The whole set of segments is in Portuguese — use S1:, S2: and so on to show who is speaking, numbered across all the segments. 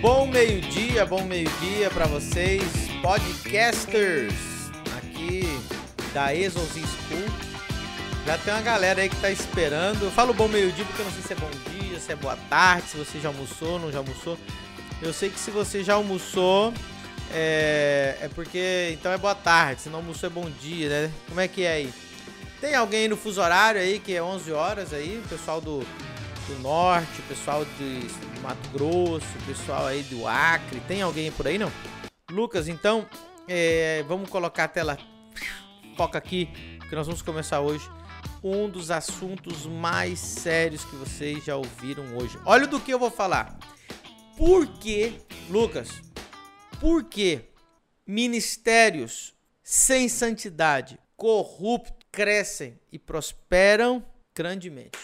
S1: Bom meio-dia, bom meio-dia para vocês, podcasters aqui da Exos School. Já tem uma galera aí que tá esperando. Eu falo bom meio-dia porque eu não sei se é bom dia, se é boa tarde, se você já almoçou, não já almoçou. Eu sei que se você já almoçou, é, é porque então é boa tarde, se não almoçou é bom dia, né? Como é que é aí? Tem alguém aí no fuso horário aí que é 11 horas aí, o pessoal do, do norte, pessoal de Mato Grosso, pessoal aí do Acre, tem alguém por aí não? Lucas, então é, vamos colocar a tela foca aqui, que nós vamos começar hoje um dos assuntos mais sérios que vocês já ouviram hoje. Olha do que eu vou falar. Por que, Lucas? Por que ministérios sem santidade, corruptos, crescem e prosperam grandemente?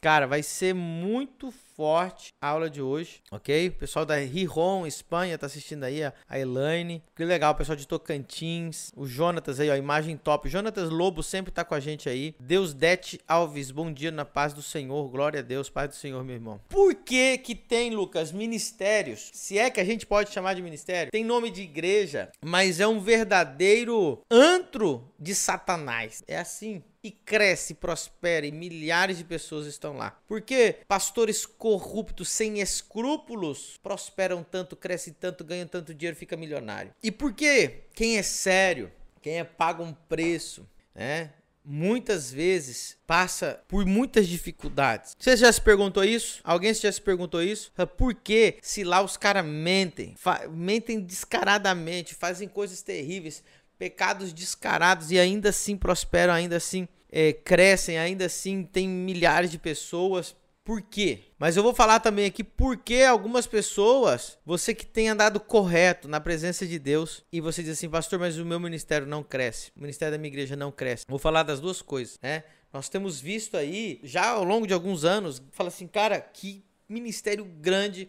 S1: Cara, vai ser muito forte a aula de hoje, ok? O pessoal da Riron, Espanha, tá assistindo aí, a Elaine. Que legal, o pessoal de Tocantins, o Jonatas aí, ó, imagem top. Jonatas Lobo sempre tá com a gente aí. Deus Dete Alves, bom dia na paz do Senhor, glória a Deus, paz do Senhor, meu irmão. Por que que tem, Lucas, ministérios? Se é que a gente pode chamar de ministério, tem nome de igreja, mas é um verdadeiro antro de Satanás. É assim cresce, prospera e milhares de pessoas estão lá. Porque pastores corruptos, sem escrúpulos, prosperam tanto, crescem tanto, ganham tanto dinheiro, fica milionário. E por quê? Quem é sério, quem é paga um preço, né? Muitas vezes passa por muitas dificuldades. Você já se perguntou isso? Alguém já se perguntou isso? Por que se lá os caras mentem, mentem descaradamente, fazem coisas terríveis, pecados descarados e ainda assim prosperam, ainda assim é, crescem, ainda assim tem milhares de pessoas. Por quê? Mas eu vou falar também aqui por que algumas pessoas, você que tem andado correto na presença de Deus, e você diz assim, pastor, mas o meu ministério não cresce, o ministério da minha igreja não cresce. Vou falar das duas coisas, né? Nós temos visto aí, já ao longo de alguns anos, fala assim, cara, que ministério grande,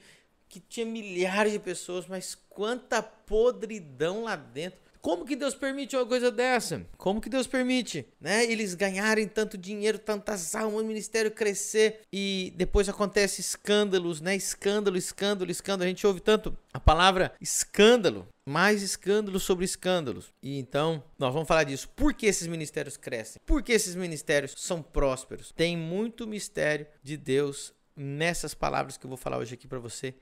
S1: que tinha milhares de pessoas, mas quanta podridão lá dentro. Como que Deus permite uma coisa dessa? Como que Deus permite, né? Eles ganharem tanto dinheiro, tantas almas, o ministério crescer e depois acontece escândalos, né? Escândalo, escândalo, escândalo. A gente ouve tanto a palavra escândalo, mais escândalos sobre escândalos. E então, nós vamos falar disso. Por que esses ministérios crescem? Por que esses ministérios são prósperos? Tem muito mistério de Deus nessas palavras que eu vou falar hoje aqui para você.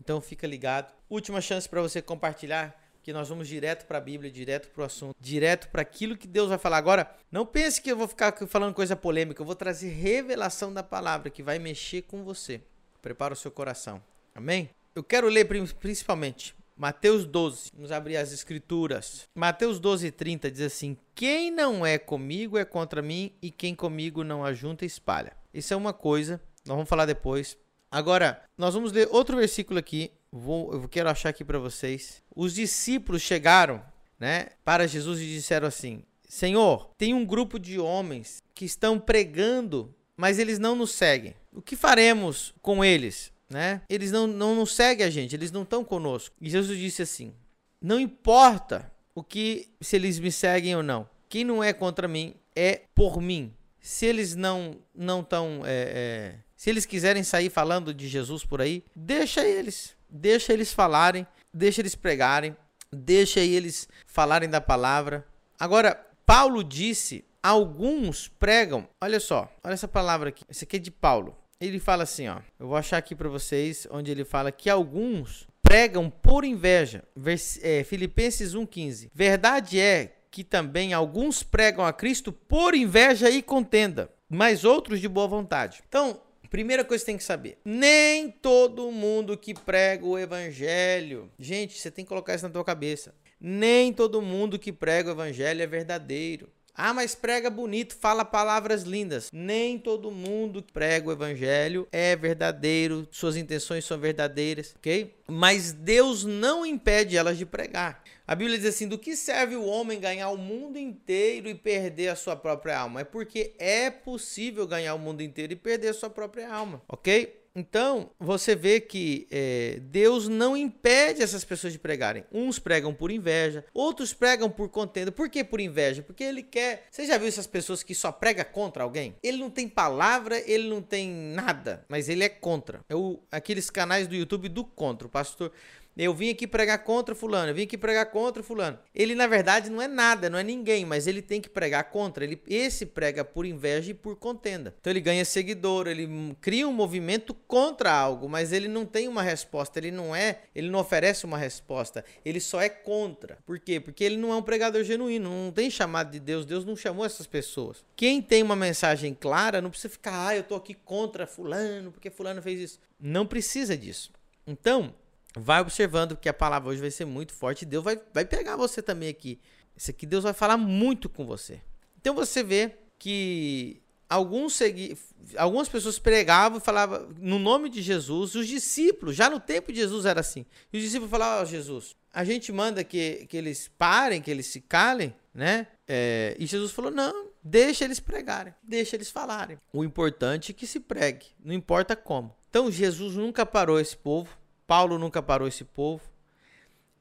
S1: Então, fica ligado. Última chance para você compartilhar que nós vamos direto para a Bíblia, direto para o assunto, direto para aquilo que Deus vai falar. Agora, não pense que eu vou ficar falando coisa polêmica, eu vou trazer revelação da palavra que vai mexer com você. Prepara o seu coração. Amém? Eu quero ler principalmente Mateus 12. Vamos abrir as escrituras. Mateus 12, 30 diz assim: Quem não é comigo é contra mim, e quem comigo não ajunta, espalha. Isso é uma coisa, nós vamos falar depois. Agora, nós vamos ler outro versículo aqui, Vou, eu quero achar aqui para vocês. Os discípulos chegaram, né, para Jesus e disseram assim: Senhor, tem um grupo de homens que estão pregando, mas eles não nos seguem. O que faremos com eles? Né? Eles não, não nos seguem a gente, eles não estão conosco. E Jesus disse assim: Não importa o que se eles me seguem ou não. Quem não é contra mim é por mim. Se eles não não estão, é, é, se eles quiserem sair falando de Jesus por aí, deixa eles. Deixa eles falarem, deixa eles pregarem, deixa eles falarem da palavra. Agora, Paulo disse: alguns pregam. Olha só, olha essa palavra aqui. Esse aqui é de Paulo. Ele fala assim, ó. Eu vou achar aqui para vocês onde ele fala que alguns pregam por inveja. Vers é, Filipenses 1:15. Verdade é que também alguns pregam a Cristo por inveja e contenda, mas outros de boa vontade. Então, Primeira coisa que você tem que saber: nem todo mundo que prega o evangelho. Gente, você tem que colocar isso na tua cabeça. Nem todo mundo que prega o evangelho é verdadeiro. Ah, mas prega bonito, fala palavras lindas. Nem todo mundo que prega o evangelho é verdadeiro, suas intenções são verdadeiras, ok? Mas Deus não impede elas de pregar. A Bíblia diz assim: do que serve o homem ganhar o mundo inteiro e perder a sua própria alma? É porque é possível ganhar o mundo inteiro e perder a sua própria alma, ok? então, você vê que é, Deus não impede essas pessoas de pregarem. Uns pregam por inveja, outros pregam por contenda. Por que por inveja? Porque ele quer. Você já viu essas pessoas que só prega contra alguém? Ele não tem palavra, ele não tem nada, mas ele é contra. É o, aqueles canais do YouTube do contra. O pastor eu vim aqui pregar contra fulano, eu vim aqui pregar contra fulano. Ele na verdade não é nada, não é ninguém, mas ele tem que pregar contra. Ele esse prega por inveja e por contenda. Então ele ganha seguidor, ele cria um movimento contra algo, mas ele não tem uma resposta, ele não é, ele não oferece uma resposta, ele só é contra. Por quê? Porque ele não é um pregador genuíno, não tem chamado de Deus, Deus não chamou essas pessoas. Quem tem uma mensagem clara não precisa ficar, ah, eu tô aqui contra fulano, porque fulano fez isso. Não precisa disso. Então, vai observando que a palavra hoje vai ser muito forte. Deus vai, vai pegar você também aqui. Isso aqui Deus vai falar muito com você. Então você vê que alguns segui... algumas pessoas pregavam e falavam no nome de Jesus. Os discípulos, já no tempo de Jesus era assim. E os discípulos falavam, oh, Jesus, a gente manda que, que eles parem, que eles se calem, né? É, e Jesus falou, não, deixa eles pregarem, deixa eles falarem. O importante é que se pregue, não importa como. Então Jesus nunca parou esse povo Paulo nunca parou esse povo.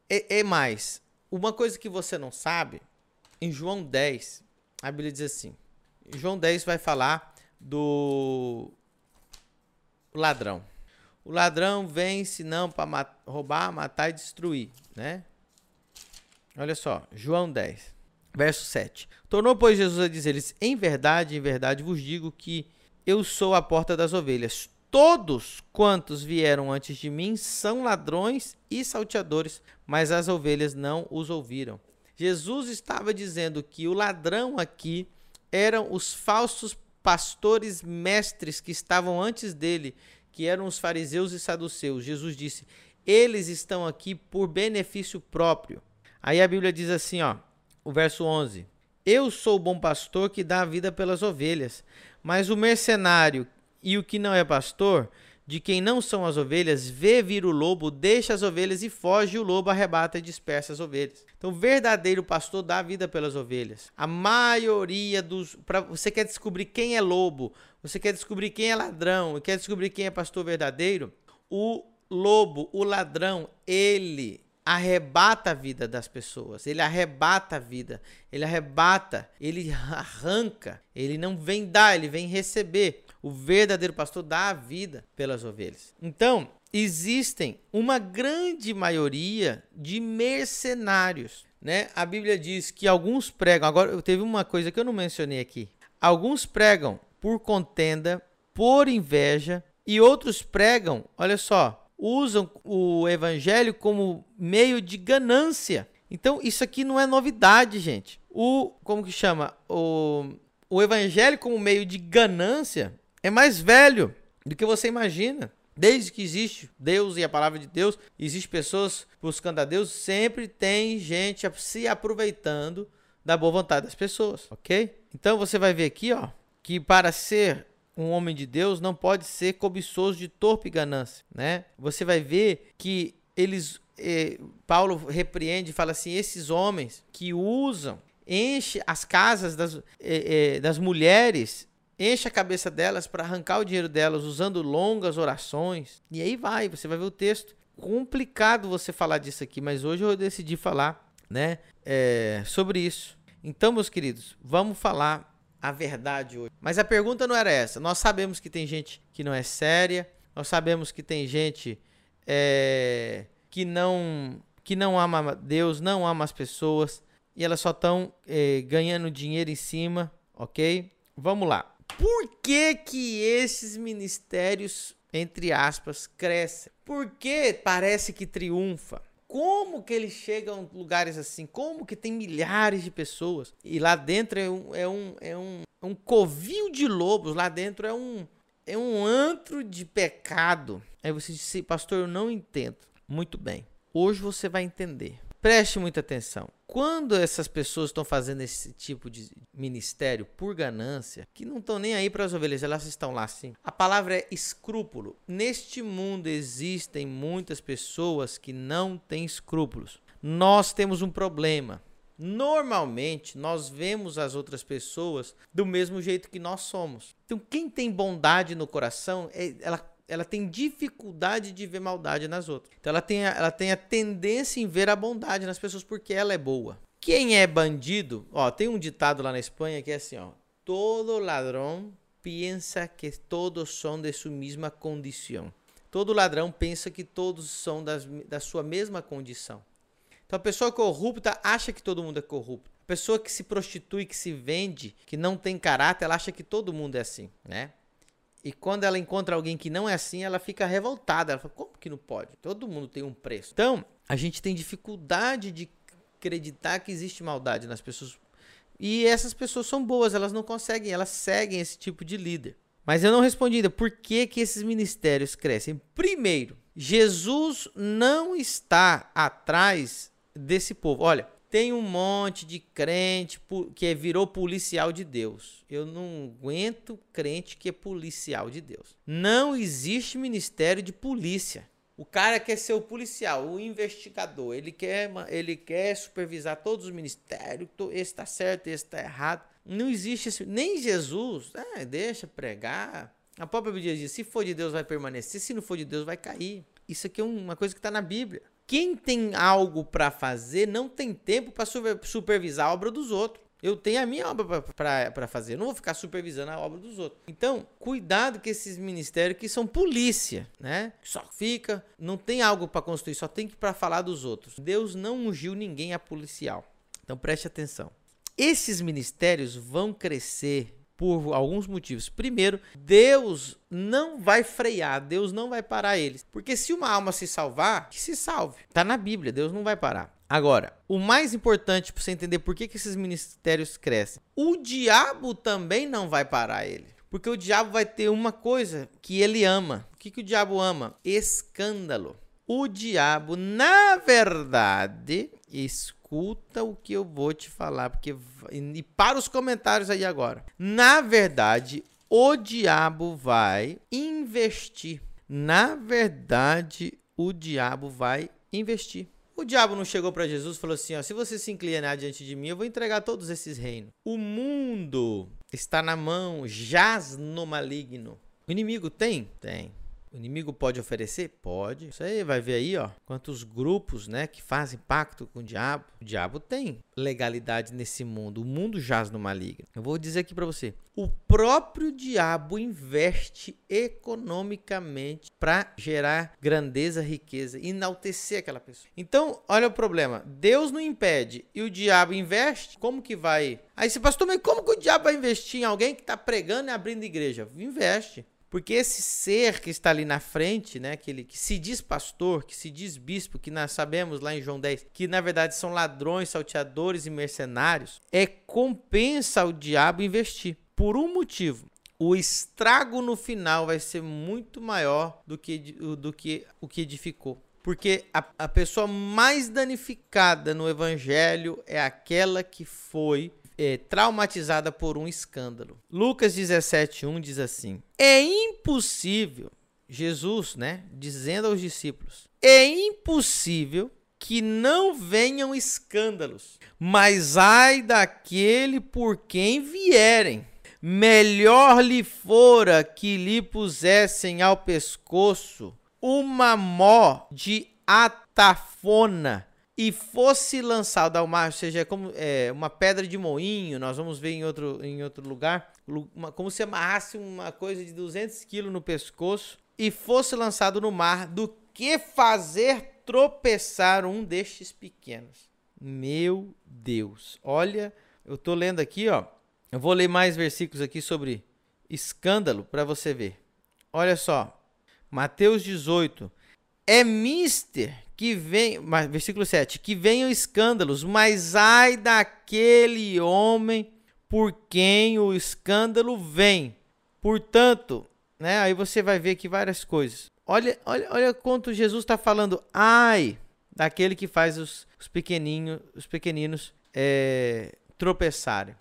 S1: É, é mais, uma coisa que você não sabe, em João 10, a Bíblia diz assim: João 10 vai falar do ladrão. O ladrão vem senão para mat roubar, matar e destruir, né? Olha só, João 10, verso 7. Tornou, pois, Jesus a dizer-lhes: Em verdade, em verdade vos digo que eu sou a porta das ovelhas. Todos quantos vieram antes de mim são ladrões e salteadores, mas as ovelhas não os ouviram. Jesus estava dizendo que o ladrão aqui eram os falsos pastores mestres que estavam antes dele, que eram os fariseus e saduceus. Jesus disse: "Eles estão aqui por benefício próprio". Aí a Bíblia diz assim, ó, o verso 11: Eu sou o bom pastor que dá a vida pelas ovelhas, mas o mercenário e o que não é pastor, de quem não são as ovelhas, vê vir o lobo, deixa as ovelhas e foge, e o lobo arrebata e dispersa as ovelhas. Então, o verdadeiro pastor dá vida pelas ovelhas. A maioria dos. Pra, você quer descobrir quem é lobo, você quer descobrir quem é ladrão, quer descobrir quem é pastor verdadeiro? O lobo, o ladrão, ele arrebata a vida das pessoas, ele arrebata a vida, ele arrebata, ele arranca, ele não vem dar, ele vem receber. O verdadeiro pastor dá a vida pelas ovelhas. Então, existem uma grande maioria de mercenários, né? A Bíblia diz que alguns pregam, agora teve uma coisa que eu não mencionei aqui. Alguns pregam por contenda, por inveja, e outros pregam, olha só, usam o evangelho como meio de ganância. Então, isso aqui não é novidade, gente. O como que chama? O o evangelho como meio de ganância é mais velho do que você imagina. Desde que existe Deus e a palavra de Deus, existe pessoas buscando a Deus, sempre tem gente se aproveitando da boa vontade das pessoas, ok? Então você vai ver aqui, ó, que para ser um homem de Deus não pode ser cobiçoso de torpe ganância, né? Você vai ver que eles, eh, Paulo repreende e fala assim, esses homens que usam, enche as casas das, eh, eh, das mulheres enche a cabeça delas para arrancar o dinheiro delas usando longas orações. E aí vai, você vai ver o texto. Complicado você falar disso aqui, mas hoje eu decidi falar, né, é, sobre isso. Então, meus queridos, vamos falar a verdade hoje. Mas a pergunta não era essa. Nós sabemos que tem gente que não é séria. Nós sabemos que tem gente é, que não que não ama Deus, não ama as pessoas e elas só estão é, ganhando dinheiro em cima, ok? Vamos lá. Por que que esses ministérios, entre aspas, crescem? Por que parece que triunfa? Como que eles chegam a lugares assim? Como que tem milhares de pessoas? E lá dentro é um, é um, é um, é um covil de lobos, lá dentro é um, é um antro de pecado. Aí você disse, pastor, eu não entendo. Muito bem. Hoje você vai entender. Preste muita atenção. Quando essas pessoas estão fazendo esse tipo de ministério por ganância, que não estão nem aí para as ovelhas, elas estão lá sim. A palavra é escrúpulo. Neste mundo existem muitas pessoas que não têm escrúpulos. Nós temos um problema. Normalmente nós vemos as outras pessoas do mesmo jeito que nós somos. Então, quem tem bondade no coração, é, ela ela tem dificuldade de ver maldade nas outras. Então ela tem, a, ela tem a tendência em ver a bondade nas pessoas porque ela é boa. Quem é bandido, ó, tem um ditado lá na Espanha que é assim, ó, todo ladrão pensa que todos são de sua mesma condição. Todo ladrão pensa que todos são das, da sua mesma condição. Então a pessoa corrupta acha que todo mundo é corrupto. A pessoa que se prostitui, que se vende, que não tem caráter, ela acha que todo mundo é assim, né? E quando ela encontra alguém que não é assim, ela fica revoltada. Ela fala: como que não pode? Todo mundo tem um preço. Então, a gente tem dificuldade de acreditar que existe maldade nas pessoas. E essas pessoas são boas, elas não conseguem, elas seguem esse tipo de líder. Mas eu não respondi ainda por que, que esses ministérios crescem. Primeiro, Jesus não está atrás desse povo. Olha, tem um monte de crente que virou policial de Deus. Eu não aguento crente que é policial de Deus. Não existe ministério de polícia. O cara quer ser o policial, o investigador. Ele quer, ele quer supervisar todos os ministérios. Esse está certo, esse está errado. Não existe isso. Nem Jesus. É, deixa pregar. A própria Bíblia diz: se for de Deus, vai permanecer. Se não for de Deus, vai cair. Isso aqui é uma coisa que está na Bíblia. Quem tem algo para fazer não tem tempo para supervisar a obra dos outros. Eu tenho a minha obra para fazer, não vou ficar supervisando a obra dos outros. Então, cuidado com esses ministérios que são polícia, né? Só fica, não tem algo para construir, só tem que para falar dos outros. Deus não ungiu ninguém a policial. Então preste atenção. Esses ministérios vão crescer por alguns motivos. Primeiro, Deus não vai frear, Deus não vai parar eles. Porque se uma alma se salvar, que se salve. Está na Bíblia, Deus não vai parar. Agora, o mais importante para você entender por que, que esses ministérios crescem, o diabo também não vai parar ele. Porque o diabo vai ter uma coisa que ele ama. O que, que o diabo ama? Escândalo. O diabo, na verdade, escuta o que eu vou te falar, porque e para os comentários aí agora. Na verdade, o diabo vai investir. Na verdade, o diabo vai investir. O diabo não chegou para Jesus e falou assim: ó, se você se inclinar diante de mim, eu vou entregar todos esses reinos. O mundo está na mão, jaz no maligno. O inimigo tem? Tem. O inimigo pode oferecer? Pode. Isso aí vai ver aí, ó, quantos grupos, né, que fazem pacto com o diabo. O diabo tem legalidade nesse mundo. O mundo jaz no maligno. Eu vou dizer aqui para você. O próprio diabo investe economicamente para gerar grandeza, riqueza, enaltecer aquela pessoa. Então, olha o problema. Deus não impede e o diabo investe. Como que vai? Aí você pastor, mas como que o diabo vai investir em alguém que está pregando e abrindo igreja? Investe. Porque esse ser que está ali na frente, né, aquele que se diz pastor, que se diz bispo, que nós sabemos lá em João 10, que na verdade são ladrões, salteadores e mercenários, é compensa ao diabo investir. Por um motivo, o estrago no final vai ser muito maior do que, do que o que edificou. Porque a, a pessoa mais danificada no evangelho é aquela que foi é, traumatizada por um escândalo. Lucas 17:1 diz assim: É impossível, Jesus, né, dizendo aos discípulos, é impossível que não venham escândalos, mas ai daquele por quem vierem. Melhor lhe fora que lhe pusessem ao pescoço uma mó de atafona e fosse lançado ao mar, ou seja, é como é, uma pedra de moinho, nós vamos ver em outro, em outro lugar, uma, como se amarrasse uma coisa de 200 quilos no pescoço e fosse lançado no mar, do que fazer tropeçar um destes pequenos. Meu Deus, olha, eu tô lendo aqui, ó, eu vou ler mais versículos aqui sobre escândalo para você ver. Olha só, Mateus 18, é mister que vem, versículo 7, que venham escândalos, mas ai daquele homem por quem o escândalo vem. Portanto, né, aí você vai ver aqui várias coisas. Olha, olha, olha quanto Jesus está falando. Ai daquele que faz os, os pequenininhos, os pequeninos é, tropeçarem.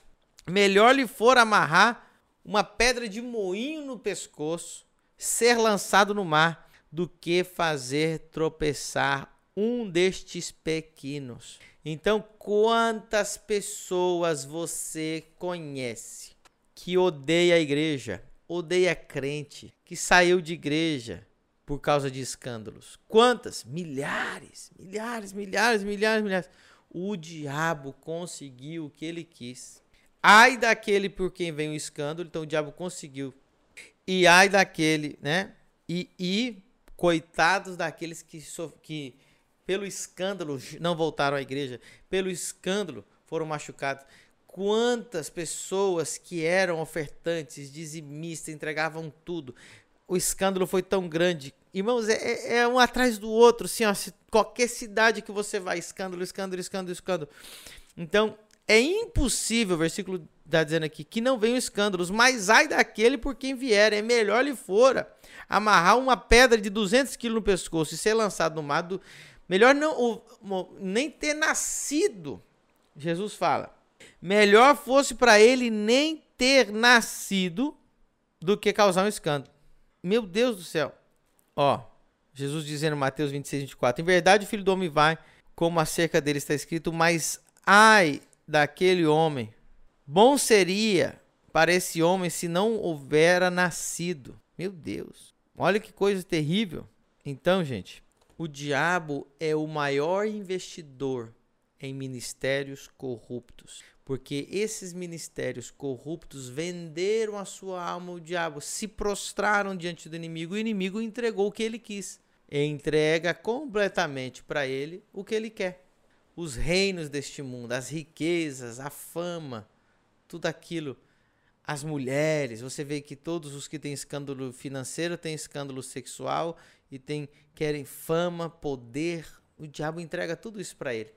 S1: Melhor lhe for amarrar uma pedra de moinho no pescoço, ser lançado no mar do que fazer tropeçar um destes pequenos. Então, quantas pessoas você conhece que odeia a igreja, odeia crente que saiu de igreja por causa de escândalos. Quantas? Milhares, milhares, milhares, milhares, milhares. O diabo conseguiu o que ele quis. Ai daquele por quem vem o escândalo, então o diabo conseguiu. E ai daquele, né? E, e coitados daqueles que, que pelo escândalo não voltaram à igreja, pelo escândalo foram machucados. Quantas pessoas que eram ofertantes, dizimistas, entregavam tudo. O escândalo foi tão grande. Irmãos, é, é, é um atrás do outro. Assim, ó, qualquer cidade que você vai, escândalo, escândalo, escândalo, escândalo. Então, é impossível, o versículo está dizendo aqui, que não venham escândalos, mas ai daquele por quem vier, é melhor lhe fora amarrar uma pedra de 200 quilos no pescoço e ser lançado no mar, do, melhor não nem ter nascido. Jesus fala, melhor fosse para ele nem ter nascido do que causar um escândalo. Meu Deus do céu. Ó, Jesus dizendo em Mateus 26, 24, em verdade o Filho do Homem vai, como acerca dele está escrito, mas ai daquele homem, bom seria para esse homem se não houvera nascido. Meu Deus, olha que coisa terrível. Então, gente, o diabo é o maior investidor em ministérios corruptos, porque esses ministérios corruptos venderam a sua alma ao diabo, se prostraram diante do inimigo, e o inimigo entregou o que ele quis. Entrega completamente para ele o que ele quer. Os reinos deste mundo, as riquezas, a fama, tudo aquilo as mulheres, você vê que todos os que têm escândalo financeiro têm escândalo sexual e tem, querem fama, poder. O diabo entrega tudo isso para ele.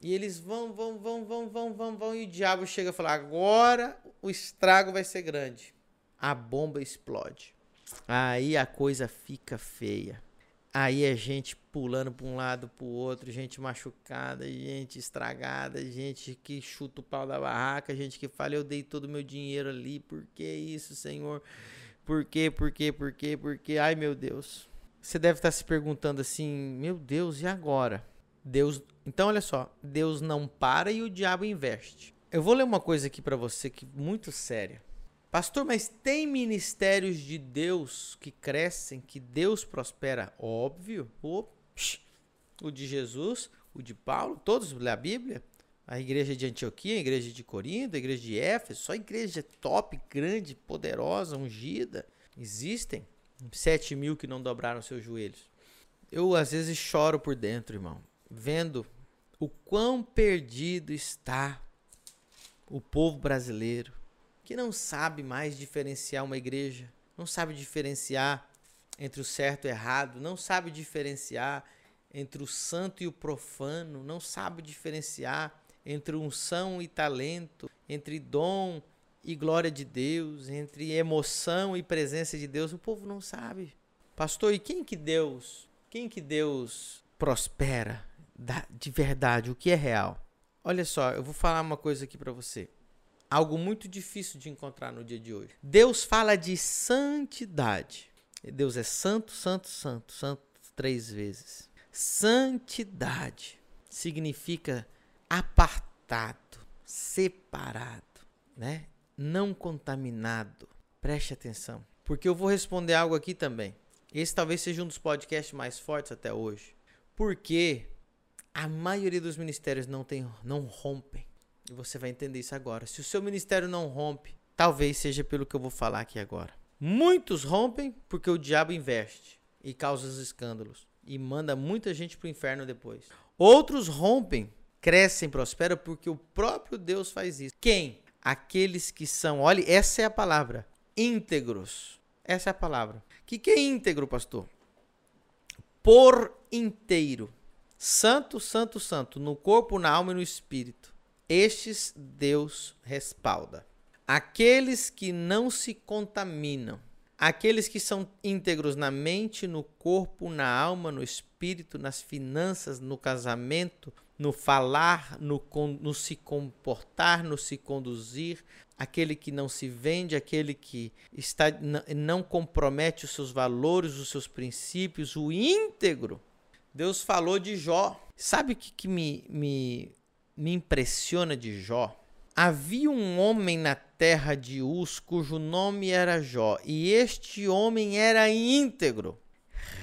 S1: E eles vão, vão, vão, vão, vão, vão, vão. E o diabo chega a falar: agora o estrago vai ser grande. A bomba explode. Aí a coisa fica feia. Aí é gente pulando para um lado para o outro, gente machucada, gente estragada, gente que chuta o pau da barraca, gente que fala, eu dei todo o meu dinheiro ali, por que isso, Senhor? Por quê, por quê, por quê, por quê? Ai, meu Deus. Você deve estar se perguntando assim, meu Deus, e agora? Deus, então olha só, Deus não para e o diabo investe. Eu vou ler uma coisa aqui para você que muito séria. Pastor, mas tem ministérios de Deus que crescem, que Deus prospera? Óbvio. Ops. O de Jesus, o de Paulo, todos lê a Bíblia. A igreja de Antioquia, a igreja de Corinto, a igreja de Éfeso, só igreja top, grande, poderosa, ungida. Existem sete mil que não dobraram seus joelhos. Eu às vezes choro por dentro, irmão, vendo o quão perdido está o povo brasileiro que não sabe mais diferenciar uma igreja, não sabe diferenciar entre o certo e o errado, não sabe diferenciar entre o santo e o profano, não sabe diferenciar entre unção e talento, entre dom e glória de Deus, entre emoção e presença de Deus. O povo não sabe. Pastor, e quem que Deus, quem que Deus prospera de verdade, o que é real? Olha só, eu vou falar uma coisa aqui para você algo muito difícil de encontrar no dia de hoje. Deus fala de santidade. Deus é santo, santo, santo, santo três vezes. Santidade significa apartado, separado, né? Não contaminado. Preste atenção, porque eu vou responder algo aqui também. Esse talvez seja um dos podcasts mais fortes até hoje. Porque a maioria dos ministérios não tem, não rompem e você vai entender isso agora. Se o seu ministério não rompe, talvez seja pelo que eu vou falar aqui agora. Muitos rompem porque o diabo investe e causa os escândalos e manda muita gente para o inferno depois. Outros rompem, crescem, prosperam porque o próprio Deus faz isso. Quem? Aqueles que são, olhe, essa é a palavra, íntegros. Essa é a palavra. O que, que é íntegro, pastor? Por inteiro. Santo, santo, santo, no corpo, na alma e no espírito estes Deus respalda. Aqueles que não se contaminam, aqueles que são íntegros na mente, no corpo, na alma, no espírito, nas finanças, no casamento, no falar, no, no se comportar, no se conduzir, aquele que não se vende, aquele que está não compromete os seus valores, os seus princípios, o íntegro. Deus falou de Jó. Sabe o que, que me, me me impressiona de Jó, havia um homem na terra de Uz, cujo nome era Jó, e este homem era íntegro,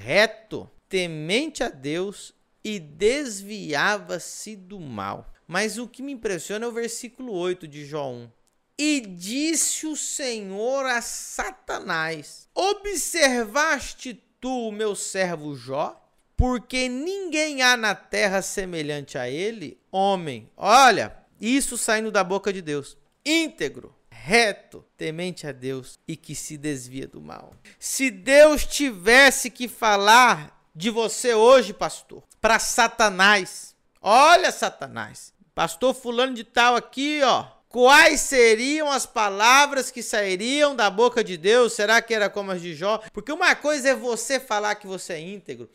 S1: reto, temente a Deus e desviava-se do mal. Mas o que me impressiona é o versículo 8 de Jó 1. E disse o Senhor a Satanás: Observaste tu o meu servo Jó? Porque ninguém há na terra semelhante a ele, homem. Olha, isso saindo da boca de Deus. Íntegro, reto, temente a Deus e que se desvia do mal. Se Deus tivesse que falar de você hoje, pastor, para Satanás, olha, Satanás, pastor Fulano de Tal aqui, ó Quais seriam as palavras que sairiam da boca de Deus? Será que era como as de Jó? Porque uma coisa é você falar que você é íntegro,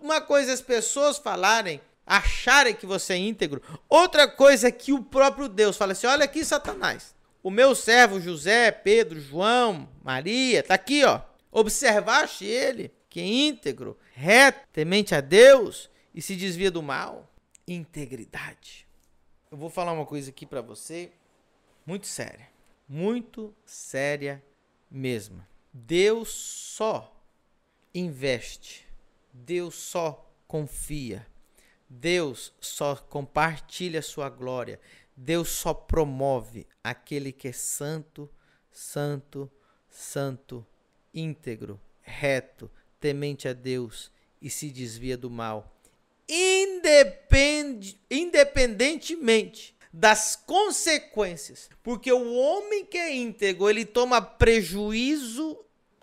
S1: uma coisa é as pessoas falarem, acharem que você é íntegro, outra coisa é que o próprio Deus fala assim: olha aqui, Satanás, o meu servo José, Pedro, João, Maria, tá aqui, ó. Observaste ele, que é íntegro, reto, temente a Deus e se desvia do mal. Integridade. Eu vou falar uma coisa aqui para você muito séria. Muito séria mesmo. Deus só investe. Deus só confia. Deus só compartilha sua glória. Deus só promove aquele que é santo, santo, santo, íntegro, reto, temente a Deus e se desvia do mal. Independ, independentemente das consequências. Porque o homem que é íntegro, ele toma prejuízo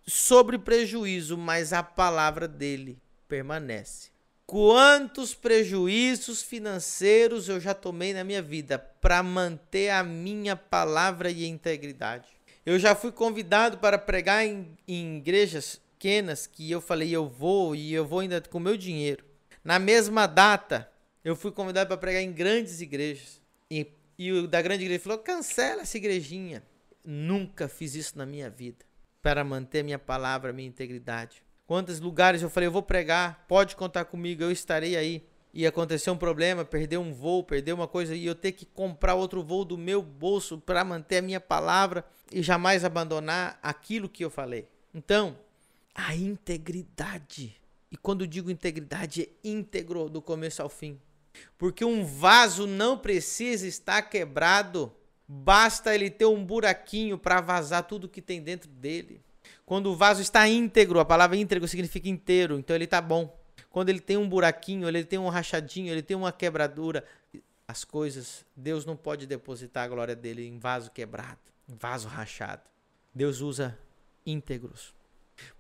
S1: sobre prejuízo, mas a palavra dele permanece. Quantos prejuízos financeiros eu já tomei na minha vida para manter a minha palavra e integridade? Eu já fui convidado para pregar em, em igrejas pequenas que eu falei eu vou e eu vou ainda com meu dinheiro. Na mesma data, eu fui convidado para pregar em grandes igrejas. E, e o da grande igreja falou: cancela essa igrejinha. Nunca fiz isso na minha vida para manter minha palavra, minha integridade. Quantos lugares eu falei, eu vou pregar, pode contar comigo, eu estarei aí. E aconteceu um problema, perdeu um voo, perdeu uma coisa, e eu ter que comprar outro voo do meu bolso para manter a minha palavra e jamais abandonar aquilo que eu falei. Então, a integridade. E quando digo integridade, é íntegro do começo ao fim. Porque um vaso não precisa estar quebrado, basta ele ter um buraquinho para vazar tudo que tem dentro dele. Quando o vaso está íntegro, a palavra íntegro significa inteiro, então ele está bom. Quando ele tem um buraquinho, ele tem um rachadinho, ele tem uma quebradura, as coisas, Deus não pode depositar a glória dele em vaso quebrado, em vaso rachado. Deus usa íntegros.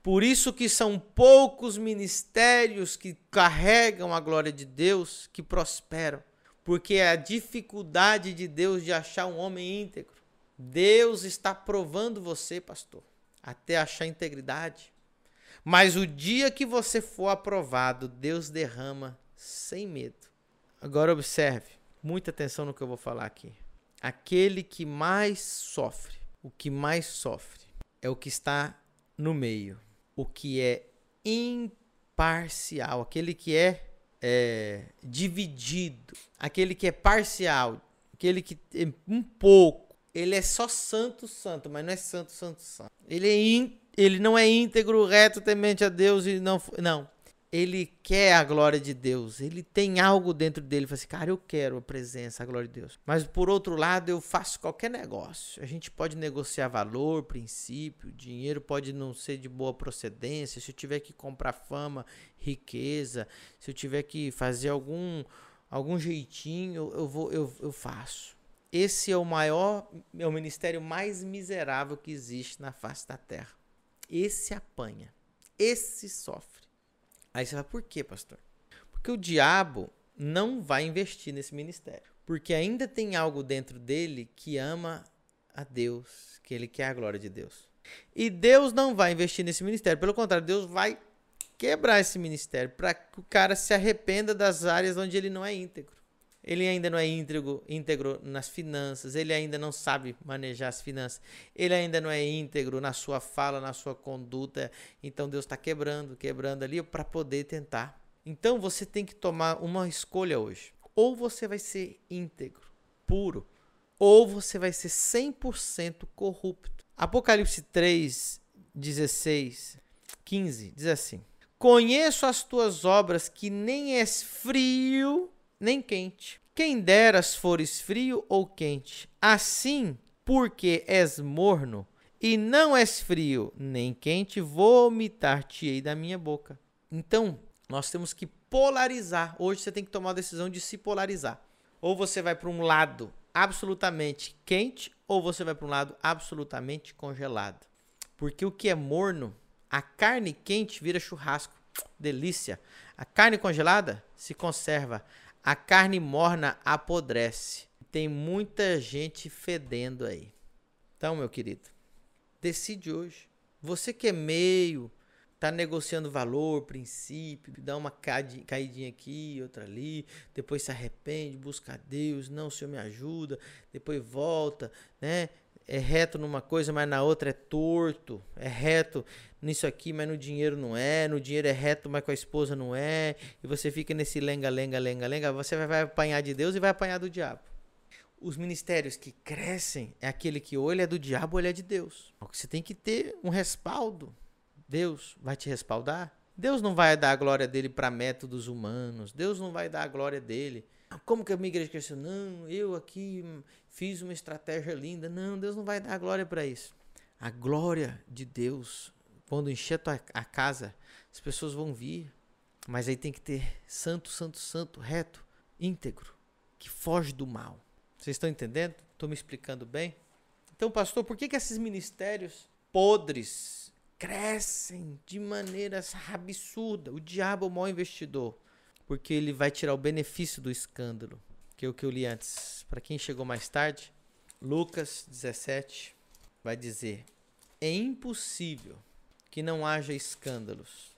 S1: Por isso que são poucos ministérios que carregam a glória de Deus que prosperam, porque é a dificuldade de Deus de achar um homem íntegro. Deus está provando você, pastor, até achar integridade. Mas o dia que você for aprovado, Deus derrama sem medo. Agora observe, muita atenção no que eu vou falar aqui. Aquele que mais sofre, o que mais sofre, é o que está no meio, o que é imparcial, aquele que é, é dividido, aquele que é parcial, aquele que é um pouco, ele é só santo, santo, mas não é santo, santo, santo. Ele, é in, ele não é íntegro, reto, temente a Deus e não. Não ele quer a glória de Deus, ele tem algo dentro dele, fala assim, cara, eu quero a presença, a glória de Deus. Mas por outro lado, eu faço qualquer negócio. A gente pode negociar valor, princípio, dinheiro pode não ser de boa procedência. Se eu tiver que comprar fama, riqueza, se eu tiver que fazer algum algum jeitinho, eu vou eu, eu faço. Esse é o maior, é o ministério mais miserável que existe na face da terra. Esse apanha, esse sofre. Aí você fala, por quê, pastor? Porque o diabo não vai investir nesse ministério. Porque ainda tem algo dentro dele que ama a Deus, que ele quer a glória de Deus. E Deus não vai investir nesse ministério. Pelo contrário, Deus vai quebrar esse ministério para que o cara se arrependa das áreas onde ele não é íntegro. Ele ainda não é íntegro, íntegro nas finanças, ele ainda não sabe manejar as finanças, ele ainda não é íntegro na sua fala, na sua conduta. Então Deus está quebrando, quebrando ali para poder tentar. Então você tem que tomar uma escolha hoje. Ou você vai ser íntegro, puro, ou você vai ser 100% corrupto. Apocalipse 3, 16, 15 diz assim: Conheço as tuas obras, que nem és frio nem quente. Quem deras fores frio ou quente, assim, porque és morno e não és frio nem quente, vomitar-te-ei da minha boca. Então, nós temos que polarizar. Hoje você tem que tomar a decisão de se polarizar. Ou você vai para um lado absolutamente quente, ou você vai para um lado absolutamente congelado. Porque o que é morno, a carne quente vira churrasco. Delícia. A carne congelada se conserva. A carne morna apodrece. Tem muita gente fedendo aí. Então, meu querido, Decide hoje. Você que é meio, tá negociando valor, princípio, dá uma caidinha aqui, outra ali, depois se arrepende, busca Deus, não, o Senhor me ajuda, depois volta, né? É reto numa coisa, mas na outra é torto. É reto nisso aqui, mas no dinheiro não é. No dinheiro é reto, mas com a esposa não é. E você fica nesse lenga, lenga, lenga, lenga. Você vai apanhar de Deus e vai apanhar do diabo os ministérios que crescem é aquele que ou ele é do diabo ou ele é de Deus. Você tem que ter um respaldo. Deus vai te respaldar. Deus não vai dar a glória dele para métodos humanos. Deus não vai dar a glória dele. Como que a minha igreja cresceu? Não, eu aqui fiz uma estratégia linda. Não, Deus não vai dar glória para isso. A glória de Deus, quando encher a, a casa, as pessoas vão vir. Mas aí tem que ter santo, santo, santo, reto, íntegro, que foge do mal. Vocês estão entendendo? Estou me explicando bem? Então, pastor, por que, que esses ministérios podres crescem de maneiras absurda? O diabo é o maior investidor, porque ele vai tirar o benefício do escândalo, que é o que eu li antes. Para quem chegou mais tarde, Lucas 17 vai dizer: É impossível que não haja escândalos.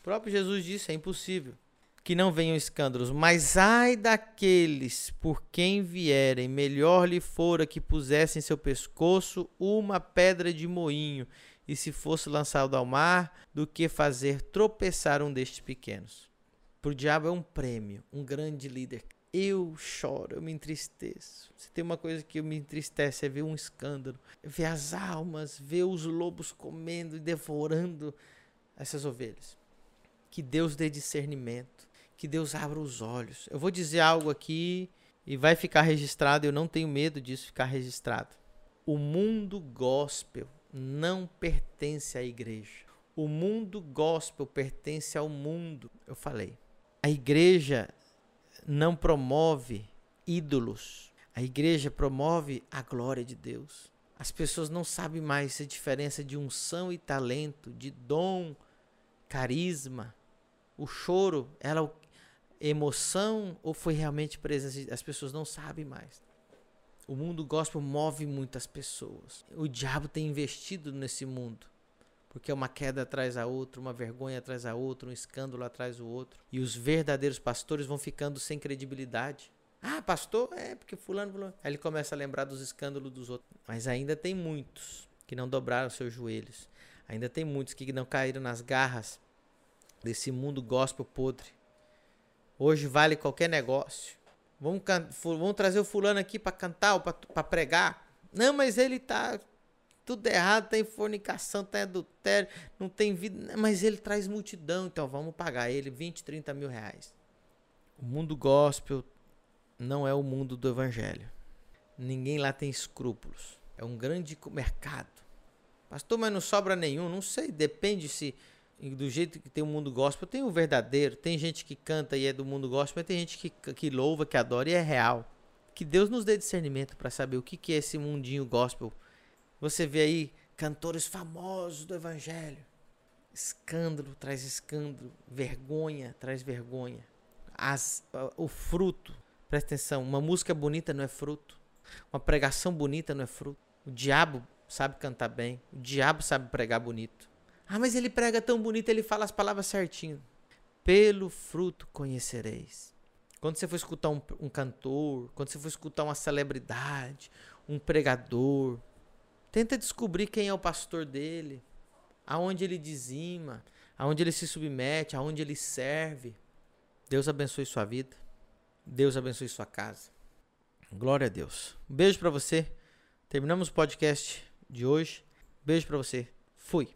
S1: O próprio Jesus disse: é impossível que não venham escândalos, mas ai daqueles por quem vierem, melhor lhe fora que pusessem em seu pescoço uma pedra de moinho, e se fosse lançado ao mar, do que fazer tropeçar um destes pequenos. O diabo é um prêmio, um grande líder. Eu choro, eu me entristeço. Se tem uma coisa que me entristece é ver um escândalo, ver as almas, ver os lobos comendo e devorando essas ovelhas. Que Deus dê discernimento que Deus abra os olhos. Eu vou dizer algo aqui e vai ficar registrado, eu não tenho medo disso ficar registrado. O mundo gospel não pertence à igreja. O mundo gospel pertence ao mundo, eu falei. A igreja não promove ídolos. A igreja promove a glória de Deus. As pessoas não sabem mais a diferença de unção e talento, de dom, carisma. O choro, ela emoção ou foi realmente presença? As pessoas não sabem mais. O mundo gospel move muitas pessoas. O diabo tem investido nesse mundo. Porque uma queda atrás da outra, uma vergonha atrás da outra, um escândalo atrás do outro. E os verdadeiros pastores vão ficando sem credibilidade. Ah, pastor? É, porque fulano, fulano. Aí ele começa a lembrar dos escândalos dos outros. Mas ainda tem muitos que não dobraram seus joelhos. Ainda tem muitos que não caíram nas garras desse mundo gospel podre. Hoje vale qualquer negócio. Vamos, vamos trazer o fulano aqui para cantar ou para pregar. Não, mas ele tá tudo errado, tem fornicação, tem adultério, não tem vida. Mas ele traz multidão, então vamos pagar ele 20, 30 mil reais. O mundo gospel não é o mundo do evangelho. Ninguém lá tem escrúpulos. É um grande mercado. Pastor, mas não sobra nenhum. Não sei, depende se do jeito que tem o mundo gospel, tem o verdadeiro, tem gente que canta e é do mundo gospel, mas tem gente que, que louva, que adora e é real. Que Deus nos dê discernimento para saber o que, que é esse mundinho gospel. Você vê aí cantores famosos do evangelho. Escândalo traz escândalo, vergonha traz vergonha. As, o fruto, presta atenção, uma música bonita não é fruto. Uma pregação bonita não é fruto. O diabo sabe cantar bem, o diabo sabe pregar bonito. Ah, mas ele prega tão bonito, ele fala as palavras certinho. Pelo fruto conhecereis. Quando você for escutar um, um cantor, quando você for escutar uma celebridade, um pregador, tenta descobrir quem é o pastor dele, aonde ele dizima, aonde ele se submete, aonde ele serve. Deus abençoe sua vida. Deus abençoe sua casa. Glória a Deus. Um beijo para você. Terminamos o podcast de hoje. Beijo para você. Fui.